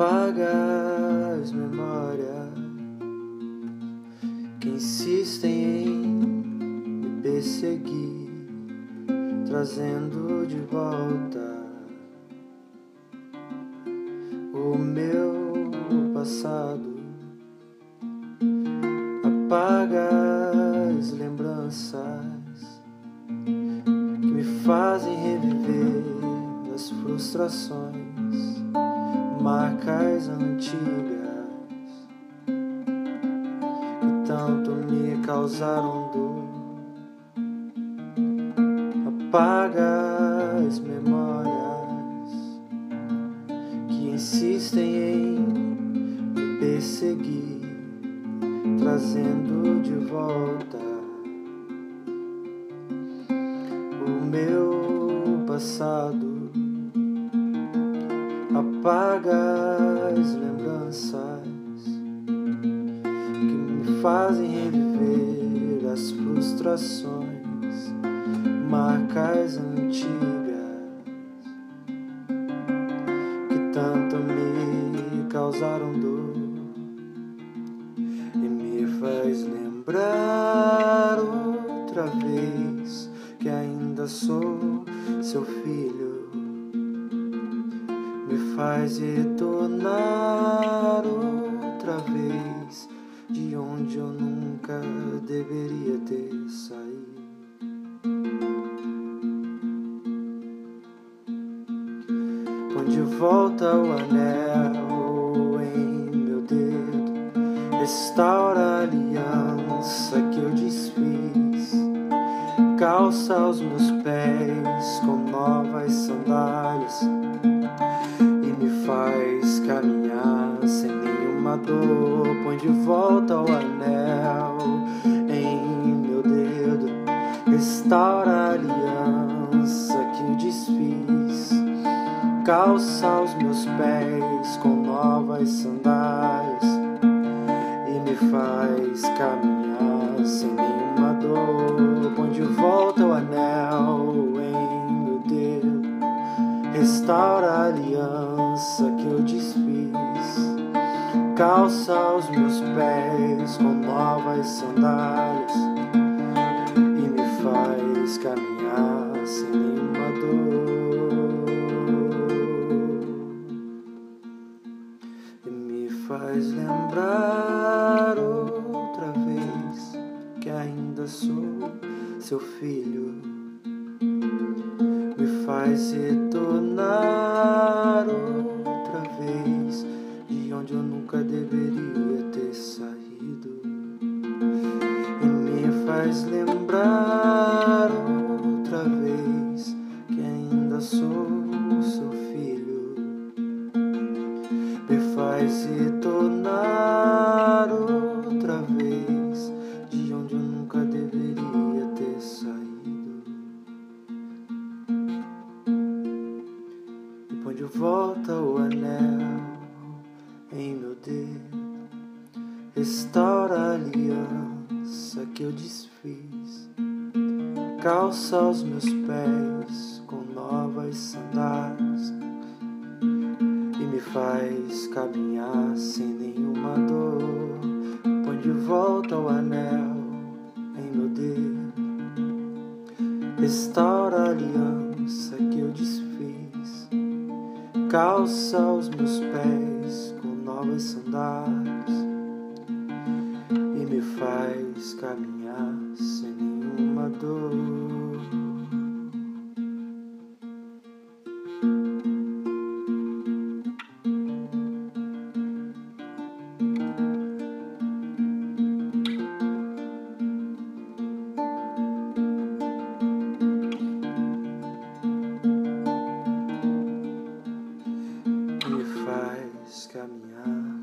apaga as memórias que insistem em me perseguir, trazendo de volta o meu passado. Apaga as lembranças frustrações marcas antigas que tanto me causaram dor. Apaga as memórias que insistem em me perseguir, trazendo de volta o meu passado apaga as lembranças que me fazem reviver as frustrações, marcas antigas que tanto me causaram dor e me faz lembrar outra vez que ainda sou seu filho faz retornar outra vez de onde eu nunca deveria ter saído. Põe de volta o anel em meu dedo, restaura a aliança que eu desfiz, calça os meus pés com novas sandálias dor. Põe de volta o anel em meu dedo, restaura a aliança que eu desfiz. Calça os meus pés com novas sandálias e me faz caminhar sem nenhuma dor. Põe de volta o anel em meu dedo, restaura a aliança que eu desfiz. Calça os meus pés com novas sandálias e me faz caminhar sem nenhuma dor. E me faz lembrar outra vez que ainda sou seu filho. Me faz retornar onde eu nunca deveria ter saído e me faz lembrar outra vez que ainda sou seu filho. Me faz retornar outra vez de onde eu nunca deveria ter saído. E põe de volta o anel em meu dedo, restaura a aliança que eu desfiz, calça os meus pés com novas sandálias e me faz caminhar sem nenhuma dor. Põe de volta o anel em meu dedo, restaura a aliança que eu desfiz, calça os meus pés novas sandálias e me faz caminhar sem nenhuma dor. mais caminhar.